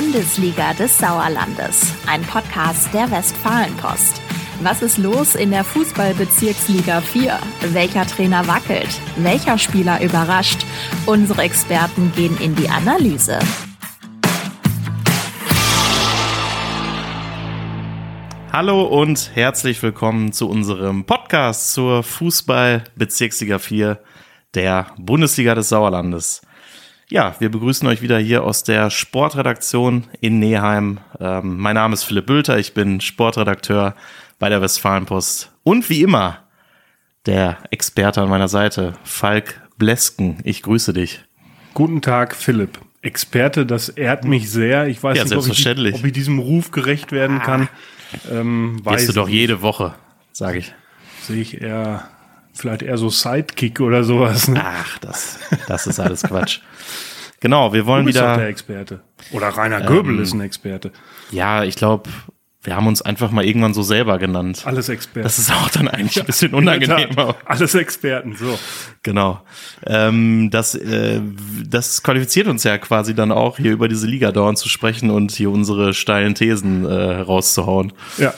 Bundesliga des Sauerlandes, ein Podcast der Westfalenpost. Was ist los in der Fußballbezirksliga 4? Welcher Trainer wackelt? Welcher Spieler überrascht? Unsere Experten gehen in die Analyse. Hallo und herzlich willkommen zu unserem Podcast zur Fußball-Bezirksliga 4 der Bundesliga des Sauerlandes. Ja, wir begrüßen euch wieder hier aus der Sportredaktion in Neheim. Ähm, mein Name ist Philipp Bülter, ich bin Sportredakteur bei der Westfalenpost und wie immer der Experte an meiner Seite, Falk Blesken. Ich grüße dich. Guten Tag, Philipp. Experte, das ehrt mich sehr. Ich weiß Ja, nicht, ob ich, ob ich diesem Ruf gerecht werden kann. Ähm, weiß Gehst du doch jede Woche, sage ich. Sehe ich eher, vielleicht eher so Sidekick oder sowas. Ne? Ach, das, das ist alles Quatsch. Genau, wir wollen du bist doch der wieder. Experte. Oder Rainer Göbel Ähm, ist ein Experte. Ja, ich glaube, wir haben uns einfach mal irgendwann so selber genannt. Alles Experte. Das ist auch dann eigentlich ein bisschen unangenehm. Alles Experten, so. Genau. Ähm, das, äh, das qualifiziert uns ja quasi dann auch, hier über diese Liga dauernd zu sprechen und hier unsere steilen Thesen äh, rauszuhauen. Ja,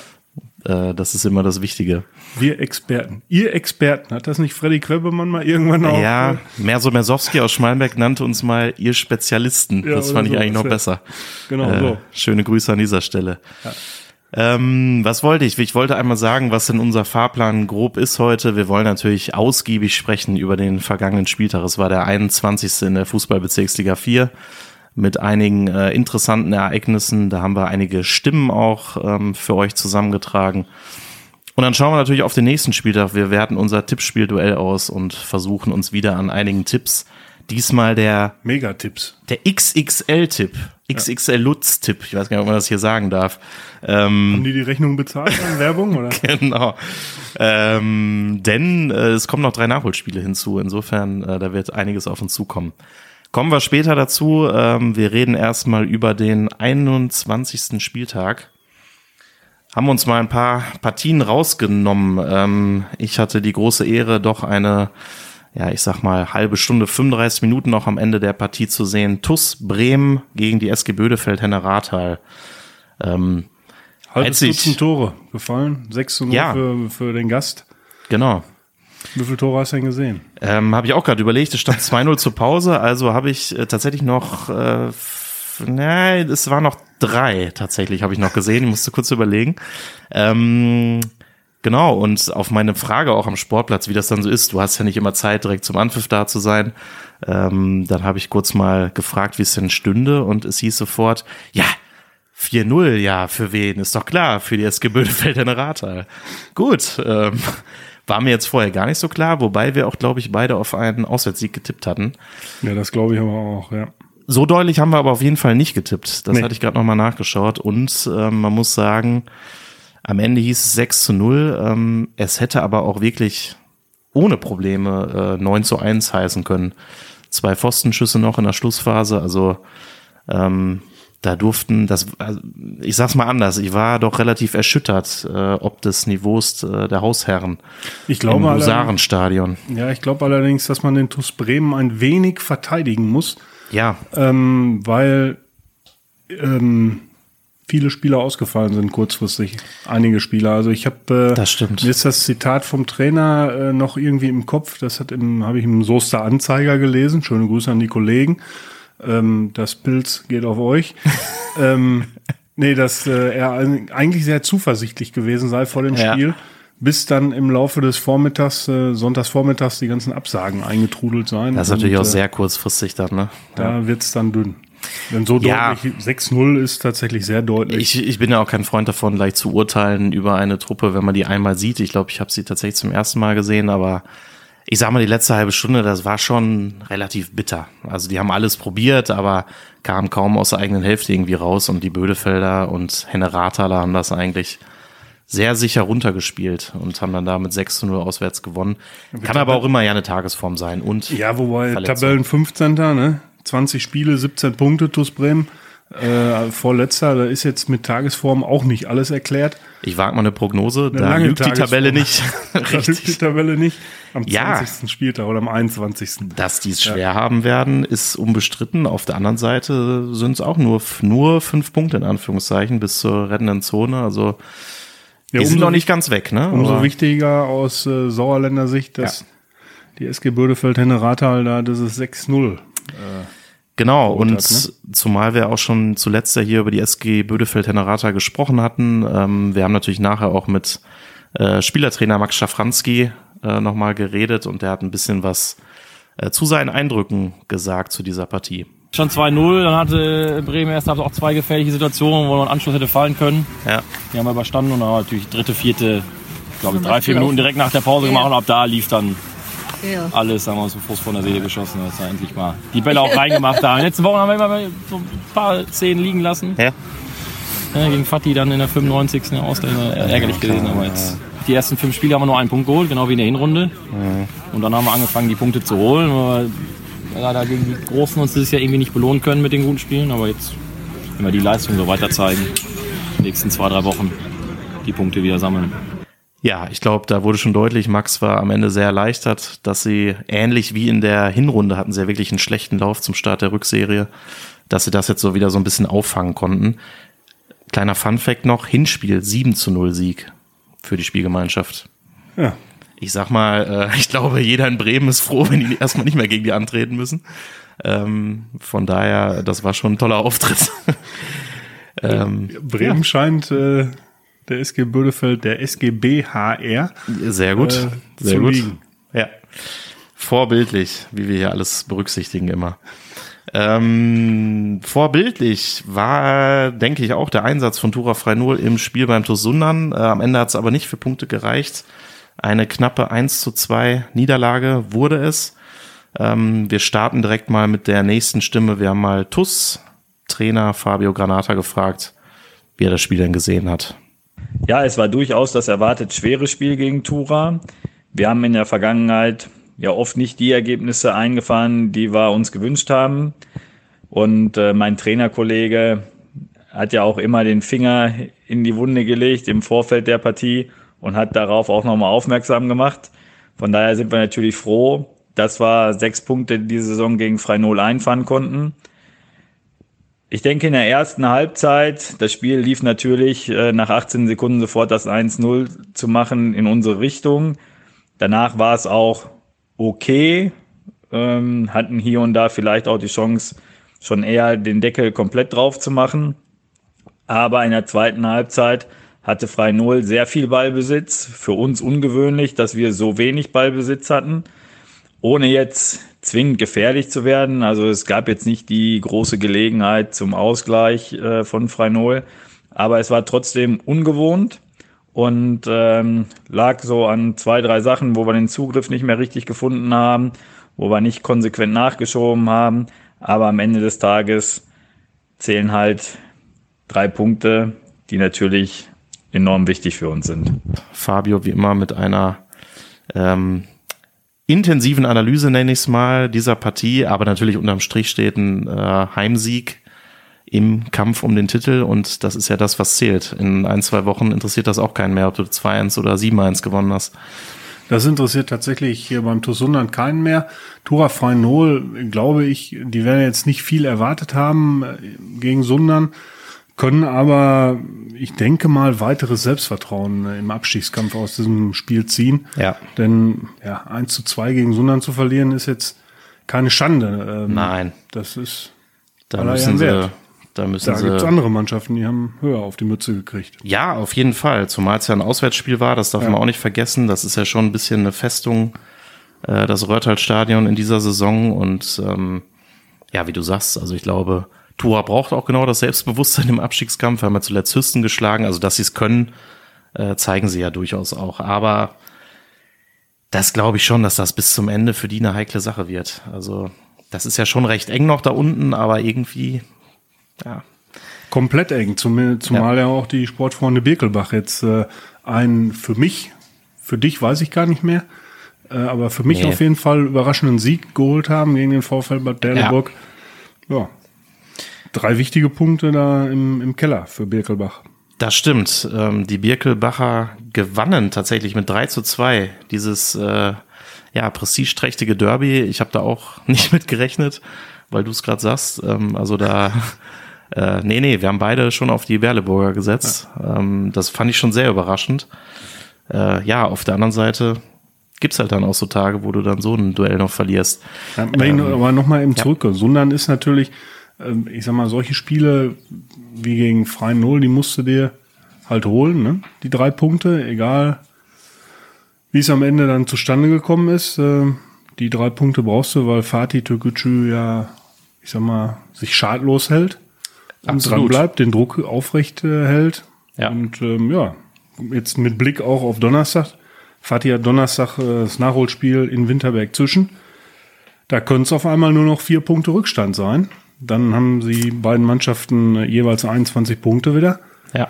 Äh, das ist immer das Wichtige. wir Experten. Ihr Experten. Hat das nicht Freddy Quebemann mal irgendwann auch? Ja, Merso Mersowski aus Schmalenberg nannte uns mal ihr Spezialisten. Ja, das fand ich so, eigentlich noch das besser. Genau, Äh, so. Schöne Grüße an dieser Stelle. Ähm, was wollte ich? Ich wollte einmal sagen, was denn unser Fahrplan grob ist heute. Wir wollen natürlich ausgiebig sprechen über den vergangenen Spieltag. Es war der 21. in der Fußballbezirksliga 4 mit einigen äh, interessanten Ereignissen. Da haben wir einige Stimmen auch ähm, für euch zusammengetragen. Und dann schauen wir natürlich auf den nächsten Spieltag. Wir werten unser Tippspielduell aus und versuchen uns wieder an einigen Tipps. Diesmal der Megatipps. der XXL-Tipp, XXL-Lutz-Tipp, ich weiß gar nicht, ob man das hier sagen darf. Ähm, Haben die die Rechnung bezahlt an Werbung? Oder? genau. Ähm, denn äh, es kommen noch drei Nachholspiele hinzu. Insofern, äh, da wird einiges auf uns zukommen. Kommen wir später dazu. Ähm, wir reden erstmal über den 21. Spieltag. Haben uns mal ein paar Partien rausgenommen. Ähm, ich hatte die große Ehre, doch eine, ja, ich sag mal, halbe Stunde, 35 Minuten noch am Ende der Partie zu sehen. TUS Bremen gegen die SG Bödefeld Henne Rathal. Ähm, Halbes Dutzend Tore gefallen. 6 zu 0 Ja. für, für den Gast. genau. Wie viele Tore hast du denn gesehen? Ähm, habe ich auch gerade überlegt, es stand 2-0 zur Pause, also habe ich äh, tatsächlich noch, äh, nein, es waren noch drei tatsächlich, habe ich noch gesehen, ich musste kurz überlegen. Ähm, genau, und auf meine Frage auch am Sportplatz, wie das dann so ist, du hast ja nicht immer Zeit, direkt zum Anpfiff da zu sein, ähm, dann habe ich kurz mal gefragt, wie es denn stünde und es hieß sofort, ja, 4-0, ja, für wen? Ist doch klar, für die SG Bödefeld in Rathal. Gut, ähm, war mir jetzt vorher gar nicht so klar, wobei wir auch, glaube ich, beide auf einen Auswärtssieg getippt hatten. Ja, das glaube ich aber auch, ja. So deutlich haben wir aber auf jeden Fall nicht getippt. Das Nee. hatte ich gerade nochmal nachgeschaut. Und ähm, man muss sagen, am Ende hieß es 6 zu 0. Ähm, es hätte aber auch wirklich ohne Probleme äh, 9 zu 1 heißen können. Zwei Pfostenschüsse noch in der Schlussphase. Also ähm, da durften, das, also, ich sag's mal anders, ich war doch relativ erschüttert, äh, ob des Niveaus äh, der Hausherren Ich im glaube, allerdings, Husarenstadion. ja, ich glaube allerdings, dass man den TuS Bremen ein wenig verteidigen muss, Ja, ähm, weil ähm, viele Spieler ausgefallen sind kurzfristig. Einige Spieler. Also ich habe äh, Das stimmt. Mir ist das Zitat vom Trainer äh, noch irgendwie im Kopf. Das hat im habe ich im Soester Anzeiger gelesen. Schöne Grüße an die Kollegen. Ähm, das Pilz geht auf euch. ähm, nee, dass äh, er eigentlich sehr zuversichtlich gewesen sei vor dem Ja. Spiel, bis dann im Laufe des Vormittags, äh, Sonntagsvormittags, die ganzen Absagen eingetrudelt seien. das ist natürlich Und, auch äh, sehr kurzfristig dann, ne? Da wird's dann dünn. Denn so Ja. deutlich, 6-0 ist tatsächlich sehr deutlich. Ich, ich bin ja auch kein Freund davon, gleich zu urteilen über eine Truppe, wenn man die einmal sieht. Ich glaube, ich habe sie tatsächlich zum ersten Mal gesehen, aber ich sag mal, die letzte halbe Stunde, das war schon relativ bitter. Also die haben alles probiert, aber kamen kaum aus der eigenen Hälfte irgendwie raus und die Bödefelder und Henne Rathaler haben das eigentlich sehr sicher runtergespielt und haben dann da mit 6 zu 0 auswärts gewonnen. Kann aber auch immer ja eine Tagesform sein und Ja, wobei. Tabellen 15. Ne? 20 Spiele, 17 Punkte, TuS Bremen. Äh, vorletzter, da ist jetzt mit Tagesform auch nicht alles erklärt. Ich wage mal eine Prognose, Eine da lange lügt die Tabelle nicht. Da lügt die Richtig. Tabelle nicht. Am Ja. 20. Spieltag oder am 21. Dass die es schwer haben werden, ist unbestritten. Auf der anderen Seite sind es auch nur, nur fünf Punkte in Anführungszeichen bis zur rettenden Zone. Also Ja, die sind noch nicht ganz weg, ne? Umso Aber- wichtiger aus äh, Sauerländer Sicht, dass die SG Bödefeld-Henne-Rathal da dieses 6-0. Genau, und hat, ne? zumal wir auch schon zuletzt ja hier über die SG Bödefeld-Hennerata gesprochen hatten. Ähm, wir haben natürlich nachher auch mit äh, Spielertrainer Max Schafranski äh, nochmal geredet und der hat ein bisschen was äh, zu seinen Eindrücken gesagt zu dieser Partie. Schon 2-0, dann hatte Bremen erst auch zwei gefährliche Situationen, wo ein Anschluss hätte fallen können. Ja, Die haben wir überstanden und dann natürlich dritte, vierte, glaube ich, drei, vier Minuten direkt nach der Pause Ja. gemacht und ab da lief dann Ja. alles, haben wir uns den Frust von der Seele geschossen, dass wir endlich mal die Bälle auch reingemacht haben. In den letzten Wochen haben wir immer so ein paar Szenen liegen lassen. ja. Ja, gegen Fatih dann in der 95. Ja, Ausländer ärgerlich gewesen, aber jetzt die ersten fünf Spiele haben wir nur einen Punkt geholt, genau wie in der Hinrunde. Und dann haben wir angefangen, die Punkte zu holen. Aber leider gegen die Großen uns dieses Jahr irgendwie nicht belohnen können mit den guten Spielen. Aber jetzt, wenn wir die Leistung so weiter zeigen, die nächsten zwei, drei Wochen die Punkte wieder sammeln. Ja, ich glaube, da wurde schon deutlich, Max war am Ende sehr erleichtert, dass sie ähnlich wie in der Hinrunde hatten sie ja wirklich einen schlechten Lauf zum Start der Rückserie, dass sie das jetzt so wieder so ein bisschen auffangen konnten. Kleiner Funfact noch, Hinspiel 7 zu 0 Sieg für die Spielgemeinschaft. Ja. Ich sag mal, äh, ich glaube, jeder in Bremen ist froh, wenn die erstmal nicht mehr gegen die antreten müssen. Ähm, von daher, das war schon ein toller Auftritt. ähm, Bremen scheint äh, der SG Bödefeld, der SGBHR, Sehr gut. Äh, sehr gut. liegen. Ja. Vorbildlich, wie wir hier alles berücksichtigen immer. Ähm, vorbildlich war, denke ich, auch der Einsatz von Tura Freinol im Spiel beim TuS Sundern. Äh, am Ende hat es aber nicht für Punkte gereicht. Eine knappe 1 zu 2 Niederlage wurde es. Ähm, wir starten direkt mal mit der nächsten Stimme. Wir haben mal TuS Trainer Fabio Granata gefragt, wie er das Spiel denn gesehen hat. Ja, es war durchaus das erwartet schwere Spiel gegen Tura. Wir haben in der Vergangenheit ja oft nicht die Ergebnisse eingefahren, die wir uns gewünscht haben. Und äh, mein Trainerkollege hat ja auch immer den Finger in die Wunde gelegt im Vorfeld der Partie und hat darauf auch nochmal aufmerksam gemacht. Von daher sind wir natürlich froh, dass wir sechs Punkte diese Saison gegen Freinol einfahren konnten. Ich denke, in der ersten Halbzeit, das Spiel lief natürlich äh, nach 18 Sekunden sofort das 1-0 zu machen in unsere Richtung. Danach war es auch okay, ähm, hatten hier und da vielleicht auch die Chance, schon eher den Deckel komplett drauf zu machen. Aber in der zweiten Halbzeit hatte Frei Null sehr viel Ballbesitz. Für uns ungewöhnlich, dass wir so wenig Ballbesitz hatten ohne jetzt zwingend gefährlich zu werden. Also es gab jetzt nicht die große Gelegenheit zum Ausgleich äh, von Freinol, aber es war trotzdem ungewohnt und ähm, lag so an zwei, drei Sachen, wo wir den Zugriff nicht mehr richtig gefunden haben, wo wir nicht konsequent nachgeschoben haben. Aber am Ende des Tages zählen halt drei Punkte, die natürlich enorm wichtig für uns sind. Fabio wie immer mit einer ähm, intensiven Analyse, nenne ich es mal, dieser Partie, aber natürlich unterm Strich steht ein äh, Heimsieg im Kampf um den Titel und das ist ja das, was zählt. In ein, zwei Wochen interessiert das auch keinen mehr, ob du 2-1 oder 7-1 gewonnen hast. Das interessiert tatsächlich hier beim TuS Sundern keinen mehr. Tura Freinol, glaube ich, die werden jetzt nicht viel erwartet haben äh, gegen Sundern, können aber, ich denke mal, weiteres Selbstvertrauen äh, im Abstiegskampf aus diesem Spiel ziehen. Ja. Denn ja, 1 zu 2 gegen Sundern zu verlieren, ist jetzt keine Schande. Ähm, Nein. Das ist, Da müssen sie, wert. da müssen da gibt's sie. andere Mannschaften, die haben höher auf die Mütze gekriegt. Ja, auf jeden Fall. Zumal es ja ein Auswärtsspiel war, das darf man auch nicht vergessen. Das ist ja schon ein bisschen eine Festung, äh, das Röhrtal-Stadion in dieser Saison. Und ähm, ja, wie du sagst, also ich glaube, Tura braucht auch genau das Selbstbewusstsein im Abstiegskampf. Wir haben ja zuletzt Hüsten geschlagen. Also, dass sie es können, äh, zeigen sie ja durchaus auch. Aber das glaube ich schon, dass das bis zum Ende für die eine heikle Sache wird. Also, das ist ja schon recht eng noch da unten, aber irgendwie, ja, Komplett eng, zum, zumal ja. auch die Sportfreunde Birkelbach jetzt äh, einen für mich, für dich weiß ich gar nicht mehr, äh, aber für mich Nee. auf jeden Fall überraschenden Sieg geholt haben gegen den VfL Bad Dellenburg. Ja. Drei wichtige Punkte da im, im Keller für Birkelbach. Das stimmt. Ähm, die Birkelbacher gewannen tatsächlich mit 3 zu 2 dieses äh, ja, prestigeträchtige Derby. Ich habe da auch nicht mit gerechnet, weil du es gerade sagst. Ähm, also da, äh, nee, nee, wir haben beide schon auf die Berleburger gesetzt. Ja. Ähm, das fand ich schon sehr überraschend. Äh, ja, auf der anderen Seite gibt's halt dann auch so Tage, wo du dann so ein Duell noch verlierst. Ja, ähm, aber nochmal eben zurück. Ja. Sundern ist natürlich, ich sag mal, solche Spiele wie gegen Freien Null, die musst du dir halt holen, ne? Die drei Punkte, egal wie es am Ende dann zustande gekommen ist. Äh, die drei Punkte brauchst du, weil Fatih Türkgücü ja, ich sag mal, sich schadlos hält. Und dran bleibt, den Druck aufrecht äh, hält. Ja. Und ähm, ja, jetzt mit Blick auch auf Donnerstag. Fatih hat Donnerstag äh, das Nachholspiel in Winterberg zwischen. Da können es auf einmal nur noch vier Punkte Rückstand sein. Dann haben sie beiden Mannschaften äh, jeweils 21 Punkte wieder. Ja.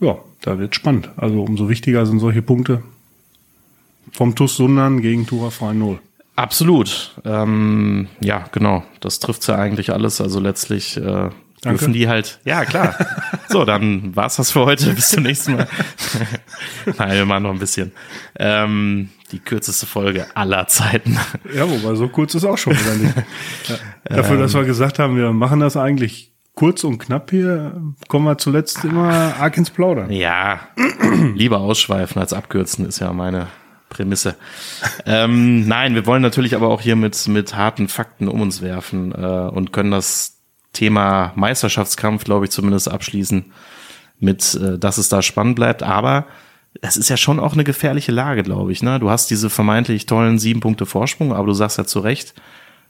Ja, da wird spannend. Also umso wichtiger sind solche Punkte vom TuS Sundern gegen Tura Freie Null. Absolut. Ähm, ja, genau. Das trifft ja eigentlich alles. Also letztlich äh, dürfen die halt. Ja, klar. so, dann war's das für heute. Bis zum nächsten Mal. Nein, wir machen noch ein bisschen. Ähm, die kürzeste Folge aller Zeiten. Ja, wobei so kurz ist auch schon wieder nicht. Ja, dafür, ähm, dass wir gesagt haben, wir machen das eigentlich kurz und knapp hier, kommen wir zuletzt immer arg ins Plaudern. Ja, lieber ausschweifen als abkürzen ist ja meine Prämisse. ähm, nein, wir wollen natürlich aber auch hier mit, mit harten Fakten um uns werfen äh, und können das Thema Meisterschaftskampf, glaube ich, zumindest abschließen mit, äh, dass es da spannend bleibt. Aber es ist ja schon auch eine gefährliche Lage, glaube ich. Ne? Du hast diese vermeintlich tollen sieben Punkte Vorsprung, aber du sagst ja zu Recht,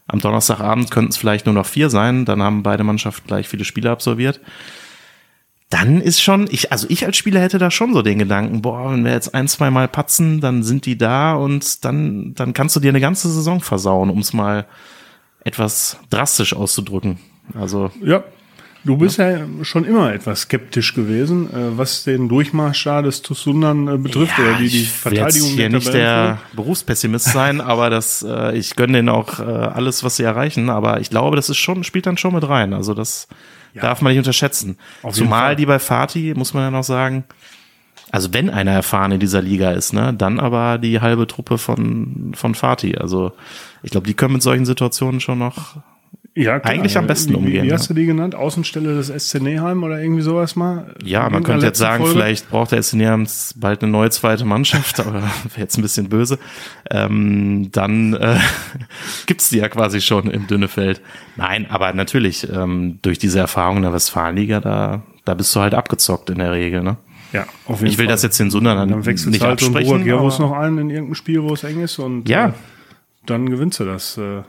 am Donnerstagabend könnten es vielleicht nur noch vier sein. Dann haben beide Mannschaften gleich viele Spiele absolviert dann ist schon, ich, also ich als Spieler hätte da schon so den Gedanken, boah, wenn wir jetzt ein, zwei Mal patzen, dann sind die da und dann, dann kannst du dir eine ganze Saison versauen, um es mal etwas drastisch auszudrücken. Also. Ja. Du bist ja. ja schon immer etwas skeptisch gewesen, äh, was den Durchmarsch da des Tussundern äh, betrifft ja, oder die, die Verteidigung ich hier nicht der Berufspessimist sein, aber das, äh, ich gönne denen auch äh, alles, was sie erreichen, aber ich glaube, das ist schon, spielt dann schon mit rein. Also das, ja. Darf man nicht unterschätzen. Zumal die bei Fatih, muss man ja noch sagen, also wenn einer erfahren in dieser Liga ist, ne, dann aber die halbe Truppe von, von Fatih. Also ich glaube, die können mit solchen Situationen schon noch ja, klar. eigentlich am besten umgehen. Wie, hast du die genannt? Außenstelle des SC Neheim oder irgendwie sowas mal? Ja, man könnte jetzt sagen, Folge? vielleicht braucht der SC Neheim bald eine neue zweite Mannschaft, aber wäre jetzt ein bisschen böse. Ähm, dann äh, gibt's die ja quasi schon im Dünnefeld. Nein, aber natürlich, ähm, durch diese Erfahrung in der Westfalenliga, da, da bist du halt abgezockt in der Regel, ne? Ja, auf jeden Ich will Fall. das jetzt den Sundern dann, dann nicht halt absprechen. Dann wechselst noch ein in irgendeinem Spiel, wo es eng ist und ja. Äh, dann gewinnst du das. Äh?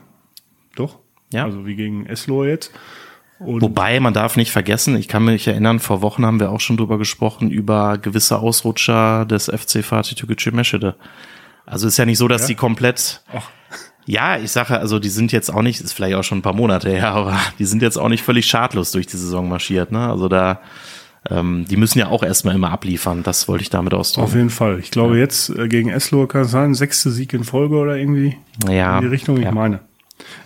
Ja. Also wie gegen Eslo jetzt. Und Wobei, man darf nicht vergessen, ich kann mich erinnern, vor Wochen haben wir auch schon drüber gesprochen, über gewisse Ausrutscher des FC Fatih Türkgücü Meschede. Also ist ja nicht so, dass ja? die komplett, Ach. ja, ich sage, also die sind jetzt auch nicht, ist vielleicht auch schon ein paar Monate her, aber die sind jetzt auch nicht völlig schadlos durch die Saison marschiert, ne? Also da, ähm, die müssen ja auch erstmal immer abliefern, das wollte ich damit ausdrücken. Auf jeden Fall. Ich glaube ja. jetzt äh, gegen Eslo kann es sein, sechste Sieg in Folge oder irgendwie ja, in die Richtung, ich ja. meine.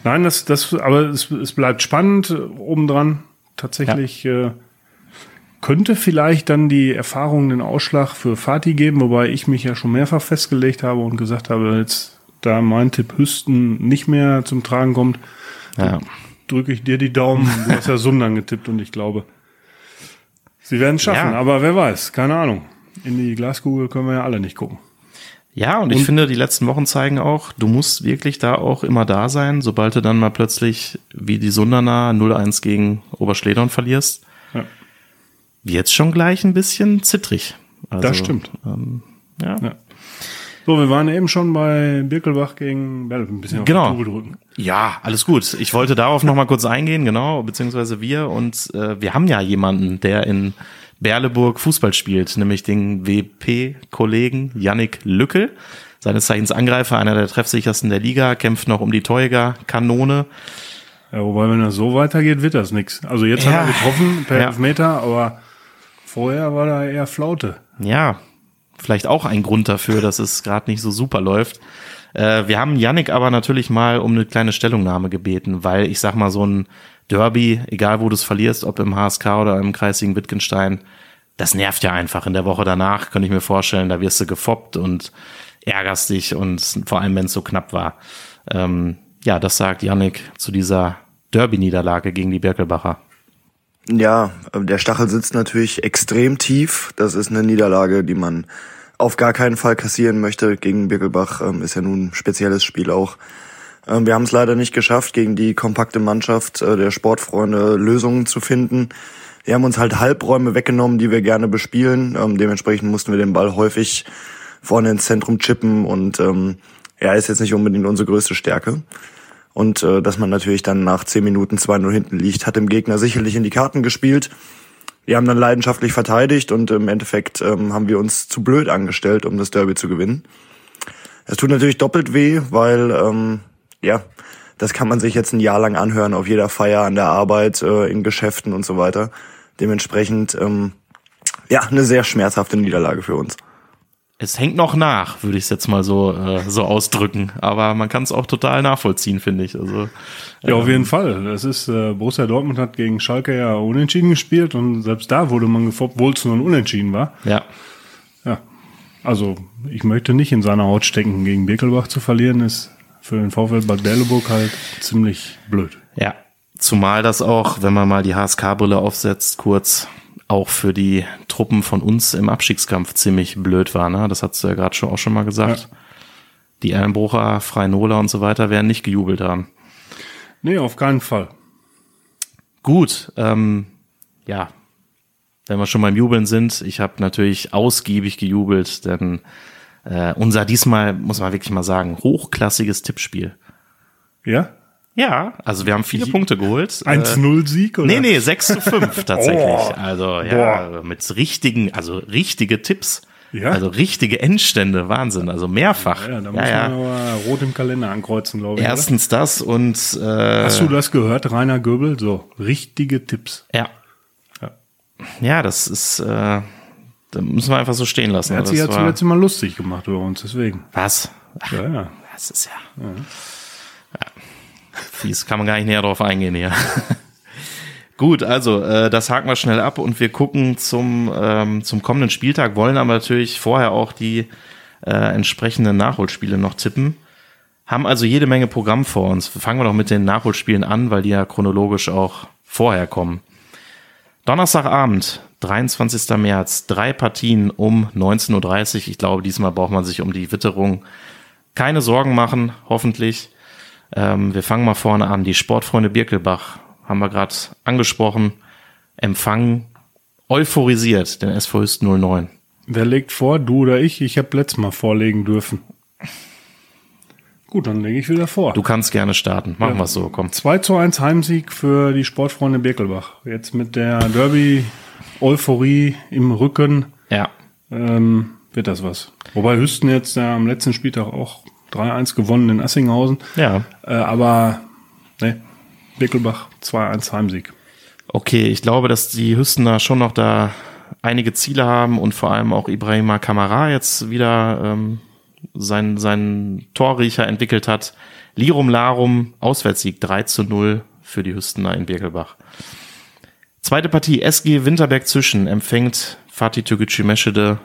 Nein, das, das, aber es, es bleibt spannend äh, obendran. Tatsächlich ja. äh, könnte vielleicht dann die Erfahrung den Ausschlag für Fatih geben, wobei ich mich ja schon mehrfach festgelegt habe und gesagt habe, jetzt da mein Tipp Hüsten nicht mehr zum Tragen kommt, ja. drücke ich dir die Daumen. Du hast ja Sundern getippt und ich glaube, sie werden es schaffen. Ja. Aber wer weiß, keine Ahnung. In die Glaskugel können wir ja alle nicht gucken. Ja, und, und, ich finde, die letzten Wochen zeigen auch, du musst wirklich da auch immer da sein, sobald du dann mal plötzlich wie die Sunderner 0-1 gegen Oberschledern verlierst. Ja. Jetzt schon gleich ein bisschen zittrig. Also, das stimmt. Ähm, ja. ja. So, wir waren eben schon bei Birkelbach gegen Bell, ein bisschen auf genau. die drücken. Ja, alles gut. Ich wollte darauf noch mal kurz eingehen, genau, beziehungsweise wir und äh, wir haben ja jemanden, der in Berleburg Fußball spielt, nämlich den WP-Kollegen Yannick Lückel. Seines Zeichens Angreifer, einer der treffsichersten der Liga, kämpft noch um die Teuger-Kanone. Ja, wobei, wenn das so weitergeht, wird das nichts. Also jetzt ja. hat er getroffen per ja. Elfmeter, aber vorher war da eher Flaute. Ja, vielleicht auch ein Grund dafür, dass es gerade nicht so super läuft. Äh, wir haben Yannick aber natürlich mal um eine kleine Stellungnahme gebeten, weil ich sag mal, so ein Derby, egal wo du es verlierst, ob im HSK oder im kreisigen Wittgenstein, das nervt ja einfach. In der Woche danach könnte ich mir vorstellen, da wirst du gefoppt und ärgerst dich und vor allem, wenn es so knapp war. Ähm, ja, das sagt Yannick zu dieser Derby-Niederlage gegen die Birkelbacher. Ja, der Stachel sitzt natürlich extrem tief. Das ist eine Niederlage, die man auf gar keinen Fall kassieren möchte. Gegen Birkelbach ähm, ist ja nun ein spezielles Spiel auch. Ähm, wir haben es leider nicht geschafft, gegen die kompakte Mannschaft äh, der Sportfreunde Lösungen zu finden. Wir haben uns halt Halbräume weggenommen, die wir gerne bespielen. Ähm, dementsprechend mussten wir den Ball häufig vorne ins Zentrum chippen und ähm, er ist jetzt nicht unbedingt unsere größte Stärke. Und äh, dass man natürlich dann nach 10 Minuten 2-0 hinten liegt, hat dem Gegner sicherlich in die Karten gespielt. Wir haben dann leidenschaftlich verteidigt und im Endeffekt haben wir uns zu blöd angestellt, um das Derby zu gewinnen. Es tut natürlich doppelt weh, weil ähm, ja, das kann man sich jetzt ein Jahr lang anhören auf jeder Feier an der Arbeit, äh, in Geschäften und so weiter. Dementsprechend ähm, ja eine sehr schmerzhafte Niederlage für uns. Es hängt noch nach, würde ich es jetzt mal so äh, so ausdrücken. Aber man kann es auch total nachvollziehen, finde ich. Also ja, auf jeden Fall. Das ist äh, Borussia Dortmund hat gegen Schalke ja unentschieden gespielt und selbst da wurde man gefoppt, obwohl es nur ein Unentschieden war. ja, Ja. Also ich möchte nicht in seiner Haut stecken. Gegen Birkelbach zu verlieren ist für den VfL Bad Berleburg halt ziemlich blöd. ja. Zumal das auch, wenn man mal die HSK-Brille aufsetzt, kurz auch für die Truppen von uns im Abstiegskampf ziemlich blöd war. Ne? Das hast du ja gerade schon auch schon mal gesagt. Die Erlenbrucher, Freinola und so weiter werden nicht gejubelt haben. Nee, auf keinen Fall. Gut, ähm, ja, wenn wir schon beim Jubeln sind, ich habe natürlich ausgiebig gejubelt, denn äh, unser diesmal, muss man wirklich mal sagen, hochklassiges Tippspiel. Ja? Ja, also wir haben viele Punkte geholt. 1-0-Sieg oder? Nee, nee, 6 zu 5 tatsächlich. Oh. Also ja, mit richtigen, also richtige Tipps. Ja. Also richtige Endstände, Wahnsinn, also mehrfach. Ja, da Ja, muss ja. man aber rot im Kalender ankreuzen, glaube ich. Erstens das und äh? Hast du das gehört, Rainer Göbel? So, richtige Tipps. ja. Ja. Ja, das ist, äh, da müssen wir einfach so stehen lassen. Er hat Das sich ja war- zuletzt immer lustig gemacht über uns, deswegen. Was? Ach, Ja, ja. das ist ja. ja. Fies, kann man gar nicht näher drauf eingehen hier. Gut, also äh, das haken wir schnell ab und wir gucken zum, ähm, zum kommenden Spieltag, wollen aber natürlich vorher auch die äh, entsprechenden Nachholspiele noch tippen. Haben also jede Menge Programm vor uns. Fangen wir doch mit den Nachholspielen an, weil die ja chronologisch auch vorher kommen. Donnerstagabend, 23. März, drei Partien um 19.30 Uhr. Ich glaube, diesmal braucht man sich um die Witterung keine Sorgen machen, hoffentlich. Ähm, wir fangen mal vorne an. Die Sportfreunde Birkelbach haben wir gerade angesprochen. Empfangen euphorisiert den SV Hüst 09. Wer legt vor, du oder ich? Ich habe letztes Mal vorlegen dürfen. Gut, dann lege ich wieder vor. Du kannst gerne starten. Machen Ja. wir es so, komm. 2 zu 1 Heimsieg für die Sportfreunde Birkelbach. Jetzt mit der Derby-Euphorie im Rücken Ja. ähm, wird das was. Wobei Hüsten jetzt ja am letzten Spieltag auch 3-1 gewonnen in Assinghausen. Ja. Äh, aber ne, Birkelbach 2-1 Heimsieg. Okay, ich glaube, dass die Hüstener schon noch da einige Ziele haben und vor allem auch Ibrahima Kamara jetzt wieder ähm, sein, sein Torriecher entwickelt hat. Lirum Larum, Auswärtssieg 3 zu 0 für die Hüstener in Birkelbach. Zweite Partie, SG Winterberg Zwischen empfängt Fatih Türkgücü Meschede.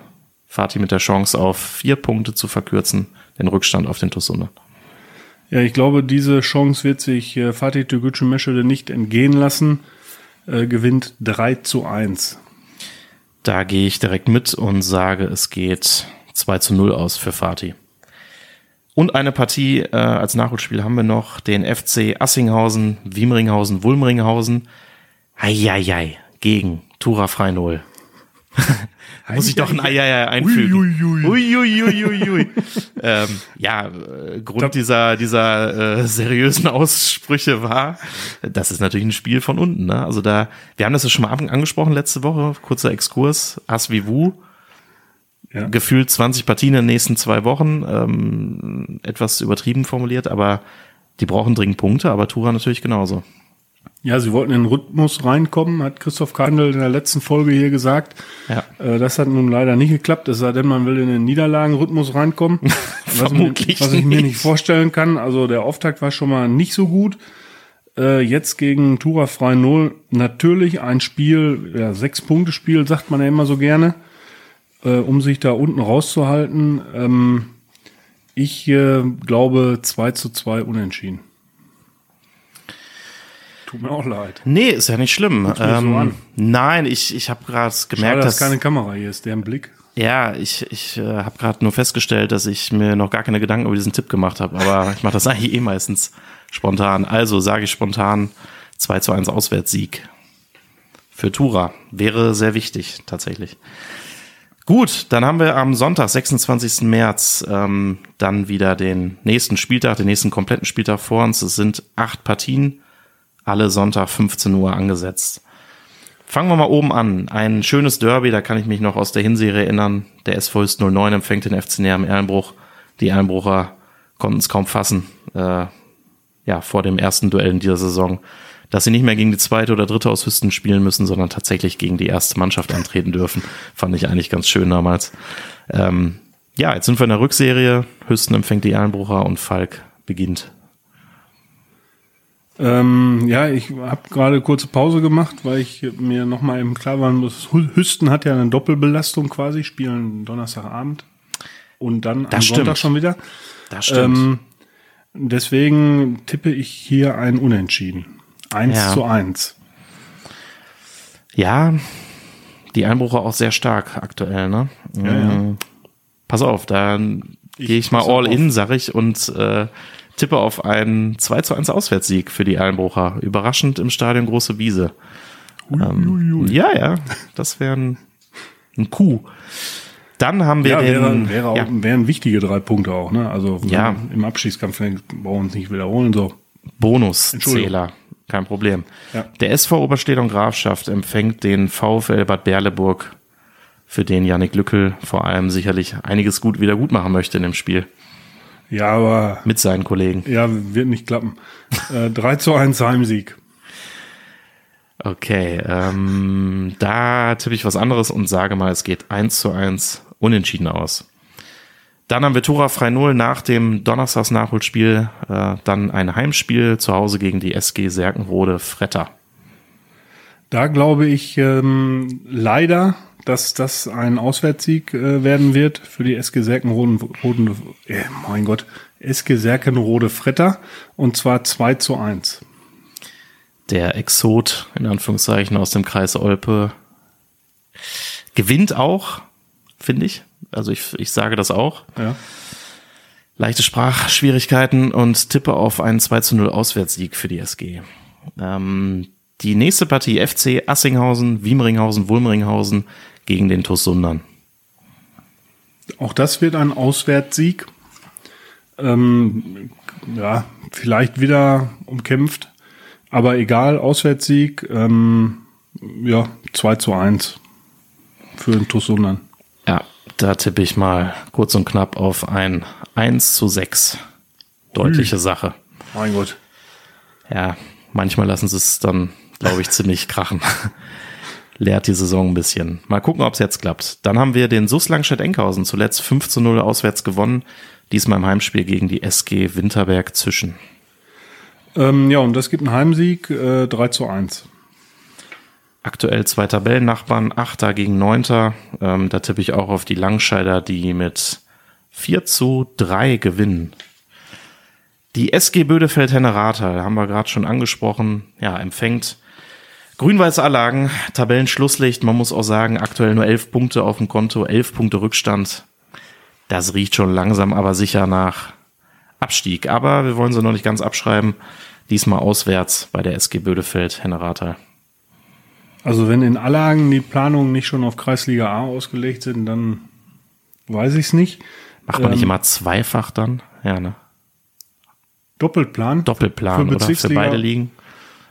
Fatih mit der Chance auf vier Punkte zu verkürzen, den Rückstand auf den Tussunde. Ja, ich glaube, diese Chance wird sich äh, Fatih Tegucci Meschede nicht entgehen lassen. Äh, gewinnt 3 zu 1. Da gehe ich direkt mit und sage, es geht 2 zu 0 aus für Fatih. Und eine Partie äh, als Nachholspiel haben wir noch den FC Assinghausen, Wiemringhausen, Wulmringhausen. Eieiei, gegen Tura Freinol. Muss ich doch ein Eieiei einfügen. Uiuiuiui. ähm, ja, äh, Grund dieser, dieser äh, seriösen Aussprüche war, das ist natürlich ein Spiel von unten. Ne? Also da, wir haben das ja schon mal an- angesprochen letzte Woche, kurzer Exkurs, Asvivu, Ja. gefühlt 20 Partien in den nächsten zwei Wochen, ähm, etwas übertrieben formuliert, aber die brauchen dringend Punkte, aber Tura natürlich genauso. Ja, sie wollten in den Rhythmus reinkommen, hat Christoph Kandel in der letzten Folge hier gesagt. Ja. Äh, das hat nun leider nicht geklappt, es sei denn, man will in den Niederlagenrhythmus reinkommen. was, mir, Vermutlich was ich mir nicht. nicht vorstellen kann. Also der Auftakt war schon mal nicht so gut. Äh, jetzt gegen Tura Frei Null natürlich ein Spiel, ja, Sechs-Punkte-Spiel, sagt man ja immer so gerne, äh, um sich da unten rauszuhalten. Ähm, ich äh, glaube 2 zu 2 unentschieden. Tut mir auch leid. Nee, ist ja nicht schlimm. so Ähm, an. nein, ich, ich habe gerade Schade, gemerkt, dass dass keine Kamera hier ist, deren Blick. ja, ich, ich äh, habe gerade nur festgestellt, dass ich mir noch gar keine Gedanken über diesen Tipp gemacht habe, aber ich mache das eigentlich eh meistens spontan. Also sage ich spontan 2 zu 1 Auswärtssieg für Tura. Wäre sehr wichtig, tatsächlich. Gut, dann haben wir am Sonntag, 26. März, ähm, dann wieder den nächsten Spieltag, den nächsten kompletten Spieltag vor uns. Es sind acht Partien, alle Sonntag 15 Uhr angesetzt. Fangen wir mal oben an. Ein schönes Derby, da kann ich mich noch aus der Hinserie erinnern. Der SV Höchst 09 empfängt den FC Näher im Erlenbruch. Die Erlenbrucher konnten es kaum fassen, äh, ja, vor dem ersten Duell in dieser Saison, dass sie nicht mehr gegen die zweite oder dritte aus Hüsten spielen müssen, sondern tatsächlich gegen die erste Mannschaft antreten dürfen. Fand ich eigentlich ganz schön damals. Ähm, ja, jetzt sind wir in der Rückserie. Hüsten empfängt die Erlenbrucher und Falk beginnt. Ähm, ja, ich habe gerade kurze Pause gemacht, weil ich mir nochmal eben klar war, Hüsten hat ja eine Doppelbelastung quasi, spielen Donnerstagabend und dann am Das Sonntag stimmt. schon wieder. Das stimmt. Ähm, deswegen tippe ich hier ein Unentschieden. Eins Ja. zu eins. Ja, die Einbrucher auch sehr stark aktuell, ne? Ja, ja. Mm. Pass auf, dann gehe ich mal all auf. in, sag ich, und äh, tippe auf einen 2 zu 1 Auswärtssieg für die Einbrucher. Überraschend im Stadion Große Wiese. Ähm, ja, ja, das wäre ein, ein Coup. Dann haben wir Ja, den, wäre, wäre auch, ja, wären wichtige drei Punkte auch, ne? Also Ja. im Abstiegskampf brauchen wir uns nicht wiederholen. So. Bonuszähler, kein Problem. Ja. Der SV Oberstedung Grafschaft empfängt den VfL Bad Berleburg, für den Janik Lückel vor allem sicherlich einiges gut wieder gut machen möchte in dem Spiel Ja, aber mit seinen Kollegen. ja, wird nicht klappen. äh, 3 zu 1 Heimsieg. Okay, ähm, da tippe ich was anderes und sage mal, es geht 1 zu 1 unentschieden aus. Dann haben wir Tura Frei Null nach dem Donnerstags-Nachholspiel, äh, dann ein Heimspiel zu Hause gegen die SG Serkenrode Fretter. Da glaube ich ähm, leider, dass das ein Auswärtssieg äh, werden wird für die SG Serkenrode, Roden, äh, mein Gott, SG Serkenrode Fretter und zwar 2 zu 1. Der Exot, in Anführungszeichen, aus dem Kreis Olpe, gewinnt auch, finde ich. Also ich, ich sage das auch. Ja. leichte Sprachschwierigkeiten und tippe auf einen 2 zu 0 Auswärtssieg für die SG. Ähm, die nächste Partie FC Assinghausen, Wiemringhausen, Wulmringhausen gegen den TuS Sundern. Auch das wird ein Auswärtssieg. Ähm, ja, vielleicht wieder umkämpft, aber egal, Auswärtssieg. Ähm, ja, 2 zu 1 für den TuS Sundern. Ja, da tippe ich mal kurz und knapp auf ein 1 zu 6. Deutliche Sache. Mein Gott. Ja, manchmal lassen sie es dann, glaube ich, ziemlich krachen. Leert die Saison ein bisschen. Mal gucken, ob es jetzt klappt. Dann haben wir den SUS Langstedt-Enkhausen zuletzt 5 zu 0 auswärts gewonnen. Diesmal im Heimspiel gegen die SG Winterberg Zischen. Ähm, ja, und das gibt einen Heimsieg, äh, 3 zu 1. Aktuell zwei Tabellennachbarn, Achter gegen Neunter. Ähm, da tippe ich auch auf die Langscheider, die mit 4 zu 3 gewinnen. Die SG Bödefeld-Henne-Rathal, haben wir gerade schon angesprochen, ja, empfängt Grün-Weiße Anlagen, Tabellenschlusslicht. Man muss auch sagen, aktuell nur 11 Punkte auf dem Konto, 11 Punkte Rückstand. Das riecht schon langsam, aber sicher nach Abstieg. Aber wir wollen sie noch nicht ganz abschreiben. Diesmal auswärts bei der SG Bödefeld-Henne-Rathal. Also wenn in Allagen die Planungen nicht schon auf Kreisliga A ausgelegt sind, dann weiß ich es nicht. Macht man nicht Ähm, immer zweifach dann? Ja, ne? Doppelplan. Doppelplan Für oder für beide Ligen.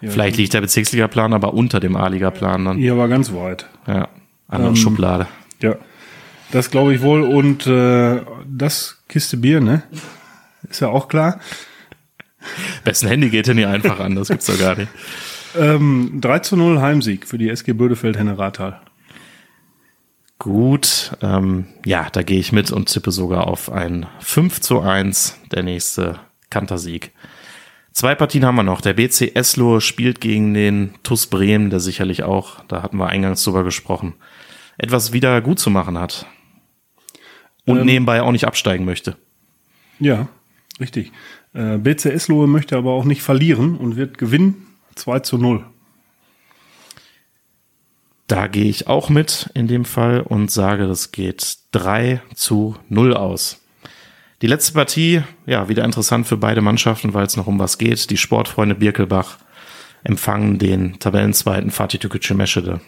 Vielleicht liegt der Bezirksligaplan aber unter dem A-Liga-Plan dann. Hier war ganz weit. Ja, andere Ähm, Schublade. Ja, das glaube ich wohl. Und äh, das Kiste Bier, ne? Ist ja auch klar. Wessen Handy geht denn hier einfach an? Das gibt's doch gar nicht. Ähm, 3 zu 0 Heimsieg für die SG Bödefeld Henne Rathal. Gut, ähm, ja, da gehe ich mit und tippe sogar auf ein 5 zu 1, der nächste Kantersieg. Zwei Partien haben wir noch. Der BC Eslo spielt gegen den TuS Bremen, der sicherlich auch, da hatten wir eingangs drüber gesprochen, etwas wieder gut zu machen hat. Und Ähm. nebenbei auch nicht absteigen möchte. Ja, richtig. Äh, BC Eslohe möchte aber auch nicht verlieren und wird gewinnen 2 zu 0. Da gehe ich auch mit in dem Fall und sage, das geht 3 zu 0 aus. Die letzte Partie, ja, wieder interessant für beide Mannschaften, weil es noch um was geht. Die Sportfreunde Birkelbach empfangen den Tabellenzweiten Fatih Tükücü Meschede.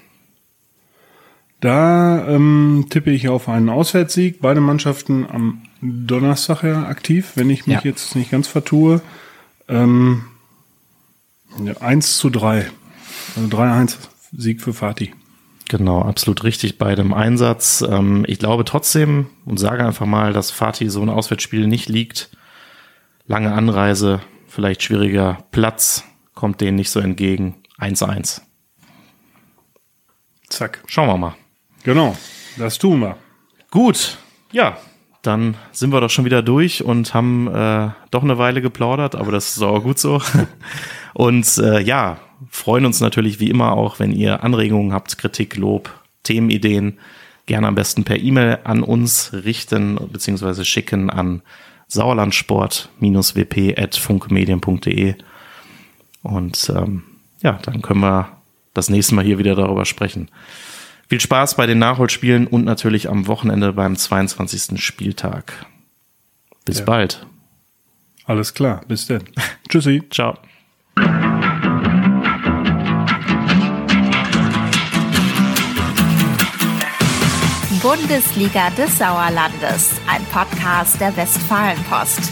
Da ähm, tippe ich auf einen Auswärtssieg. Beide Mannschaften am Donnerstag ja aktiv, wenn ich mich Ja. jetzt nicht ganz vertue. Ähm, ja, 1 zu 3. Also 3-1 Sieg für Fatih. Genau, absolut richtig bei dem Einsatz. Ähm, ich glaube trotzdem und sage einfach mal, dass Fatih so ein Auswärtsspiel nicht liegt. Lange Anreise, vielleicht schwieriger Platz, kommt denen nicht so entgegen. 1-1. Zack. Schauen wir mal. Genau, das tun wir. Gut, ja, dann sind wir doch schon wieder durch und haben äh, doch eine Weile geplaudert, aber das ist auch gut so. Und äh, ja, freuen uns natürlich wie immer auch, wenn ihr Anregungen habt, Kritik, Lob, Themenideen, gerne am besten per E-Mail an uns richten bzw. schicken an sauerlandsport-wp.funkmedien.de und ähm, ja, dann können wir das nächste Mal hier wieder darüber sprechen. Viel Spaß bei den Nachholspielen und natürlich am Wochenende beim 22. Spieltag. Bis Ja. bald. Alles klar, bis dann. Tschüssi. Ciao. Bundesliga des Sauerlandes, ein Podcast der Westfalenpost.